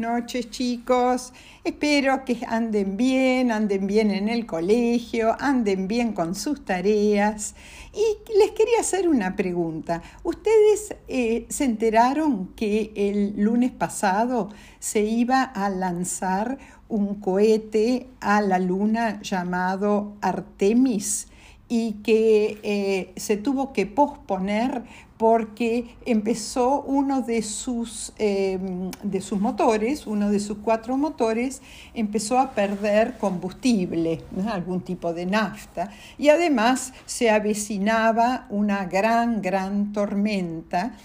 noches chicos. Espero que anden bien, anden bien en el colegio, anden bien con sus tareas. Y les quería hacer una pregunta. ¿Ustedes eh, se enteraron que el lunes pasado se iba a lanzar un cohete a la luna llamado Artemis? Y que eh, se tuvo que posponer porque empezó uno de sus, em, de sus motores, uno de sus cuatro motores, empezó a perder combustible, algún tipo de nafta, y además se avecinaba una gran, gran tormenta.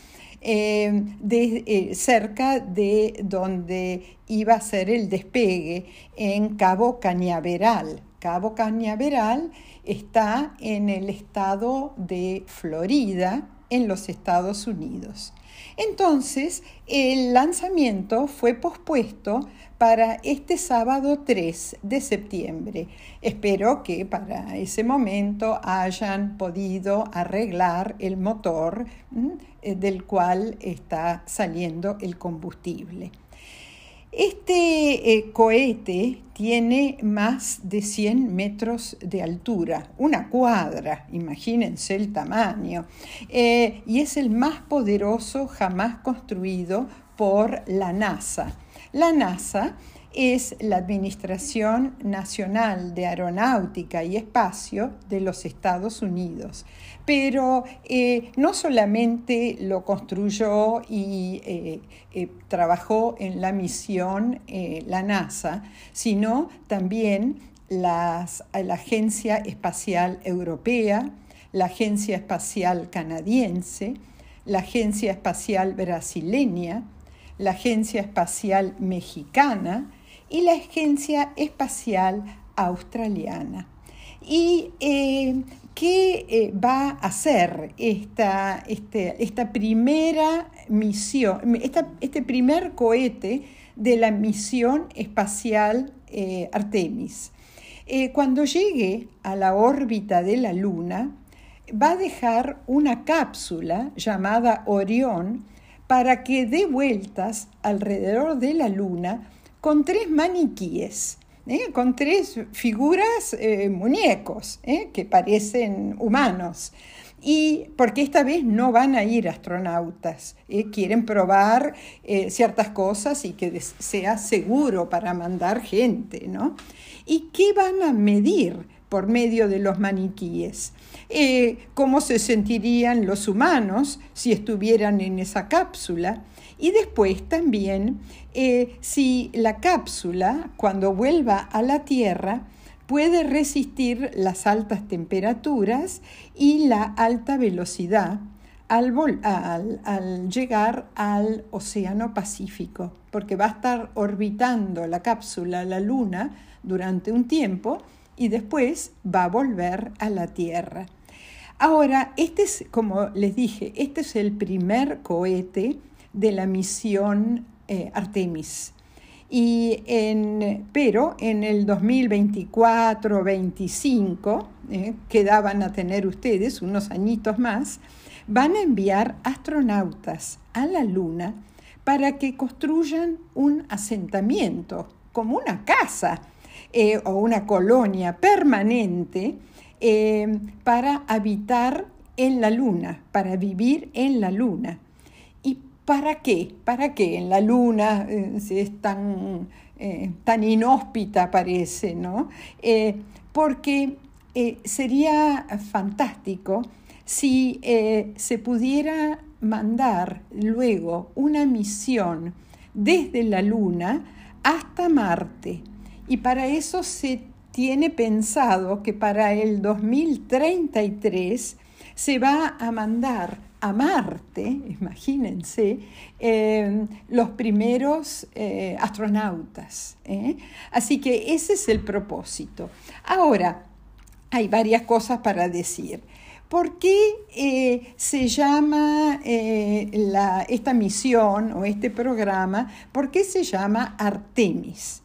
Em, eh, cerca de donde iba a ser el despegue, en Cabo Cañaveral. Cabo Cañaveral está en el estado de Florida, en los Estados Unidos. Entonces, el lanzamiento fue pospuesto para este sábado 3 de septiembre. Espero que para ese momento hayan podido arreglar el motor eh, del cual está saliendo el combustible. Este eh, cohete tiene más de 100 metros de altura, una cuadra, imagínense el tamaño, eh, y es el más poderoso jamás construido por la NASA. La NASA es la Administración Nacional de Aeronáutica y Espacio de los Estados Unidos. Pero eh, no solamente lo construyó y eh, eh, trabajó en la misión la NASA, sino también la Agencia Espacial Europea, la Agencia Espacial Canadiense, la Agencia Espacial Brasileña, la Agencia Espacial Mexicana, y la Agencia Espacial Australiana. ¿Y eh, qué eh, va a hacer esta, este, esta primera misión, este primer cohete de la misión espacial eh, Artemis? cuando llegue a la órbita de la Luna, va a dejar una cápsula llamada Orión para que dé vueltas alrededor de la Luna con tres maniquíes, ¿eh? con tres figuras eh, muñecos ¿eh? que parecen humanos. Y porque esta vez no van a ir astronautas, quieren probar ciertas cosas y que sea seguro para mandar gente, ¿no? ¿Y qué van a medir por medio de los maniquíes? ¿Cómo se sentirían los humanos si estuvieran en esa cápsula? Y después también eh, si la cápsula, cuando vuelva a la Tierra, puede resistir las altas temperaturas y la alta velocidad al, al, llegar al Océano Pacífico, porque va a estar orbitando la cápsula la Luna durante un tiempo y después va a volver a la Tierra. Ahora, este es, como les dije, este es el primer cohete de la misión eh, Artemis. Y en, pero en el 2024-25, eh, que daban a tener ustedes unos añitos más, van a enviar astronautas a la Luna para que construyan un asentamiento, como una casa eh, o una colonia permanente para habitar en la Luna, para vivir en la Luna. ¿Para qué? ¿Para qué? En la luna eh, es tan, eh, tan inhóspita parece, ¿no? Eh, porque sería fantástico si se pudiera mandar luego una misión desde la luna hasta Marte. Y para eso se tiene pensado que para el 2033 se va a mandar a Marte, imagínense, eh, los primeros eh, astronautas. ¿eh? Así que ese es el propósito. Ahora, hay varias cosas para decir. ¿Por qué se llama esta misión o este programa, por qué se llama Artemis?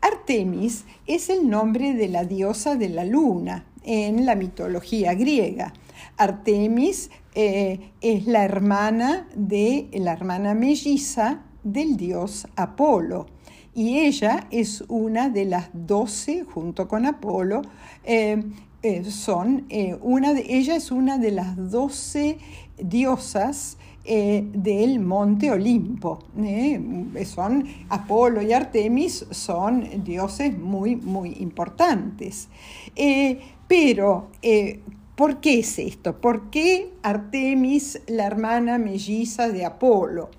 Artemis es el nombre de la diosa de la luna en la mitología griega. Artemis eh, es la hermana de la hermana melliza del dios Apolo. Y ella es una de las doce, junto con Apolo, eh, eh, son una de, ella es una de las doce diosas del monte Olimpo. son Apolo y Artemis son dioses muy, muy importantes. pero ¿Por qué es esto? ¿Por qué Artemis, la hermana melliza de Apolo?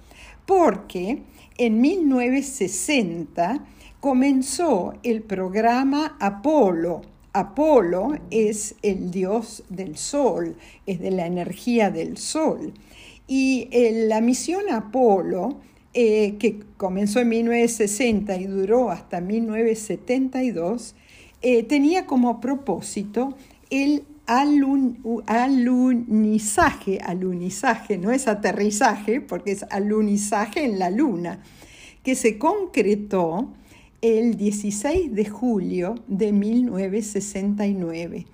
Porque en 1960 comenzó el programa Apolo. Apolo es el dios del sol, es de la energía del sol. Y eh, la misión Apolo, eh, que comenzó en 1960 y duró hasta 1972, eh, tenía como propósito el alunizaje, alunizaje, no es aterrizaje, porque es alunizaje en la luna, que se concretó el 16 de julio de 1969.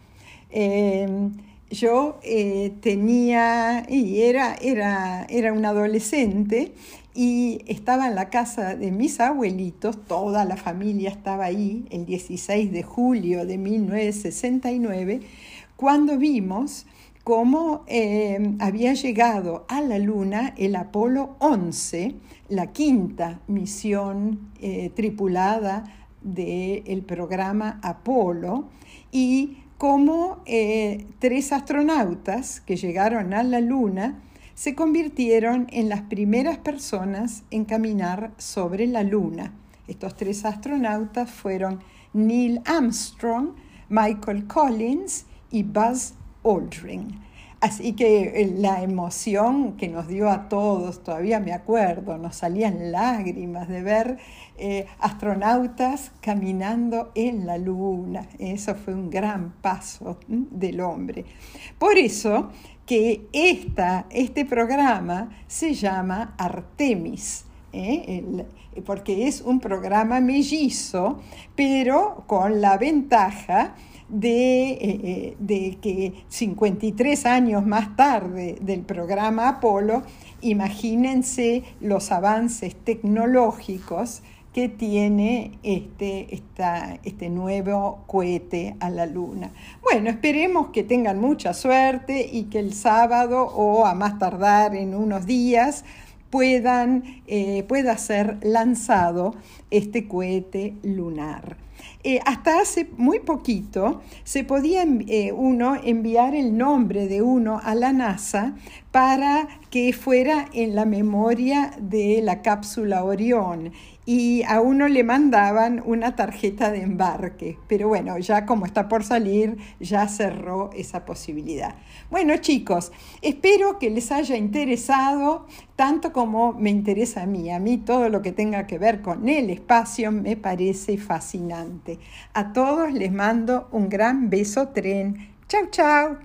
Em, yo eh, tenía, y era, era, era un adolescente, y estaba en la casa de mis abuelitos, toda la familia estaba ahí, el 16 de julio de 1969, cuando vimos cómo eh, había llegado a la Luna el Apolo 11, la quinta misión eh, tripulada del programa Apolo, y cómo eh, tres astronautas que llegaron a la Luna se convirtieron en las primeras personas en caminar sobre la Luna. Estos tres astronautas fueron Neil Armstrong, Michael Collins y Buzz Aldrin. Así que eh, la emoción que nos dio a todos, todavía me acuerdo, nos salían lágrimas de ver eh, astronautas caminando en la luna. Eso fue un gran paso del hombre. Por eso que esta, este programa se llama Artemis. ¿eh? porque es un programa mellizo, pero con la ventaja eh, eh, de, que 53 años más tarde del programa Apolo, imagínense los avances tecnológicos que tiene este, este nuevo cohete a la Luna. Bueno, esperemos que tengan mucha suerte y que el sábado o a más tardar en unos días puedan, eh, pueda ser lanzado este cohete lunar. Eh, hasta hace muy poquito se podía eh, uno enviar el nombre de uno a la NASA para que fuera en la memoria de la cápsula Orión y a uno le mandaban una tarjeta de embarque. Pero bueno, ya como está por salir, ya cerró esa posibilidad. Bueno chicos, espero que les haya interesado tanto como me interesa a mí. A mí todo lo que tenga que ver con el espacio me parece fascinante. A todos les mando un gran beso tren. Chau, chau.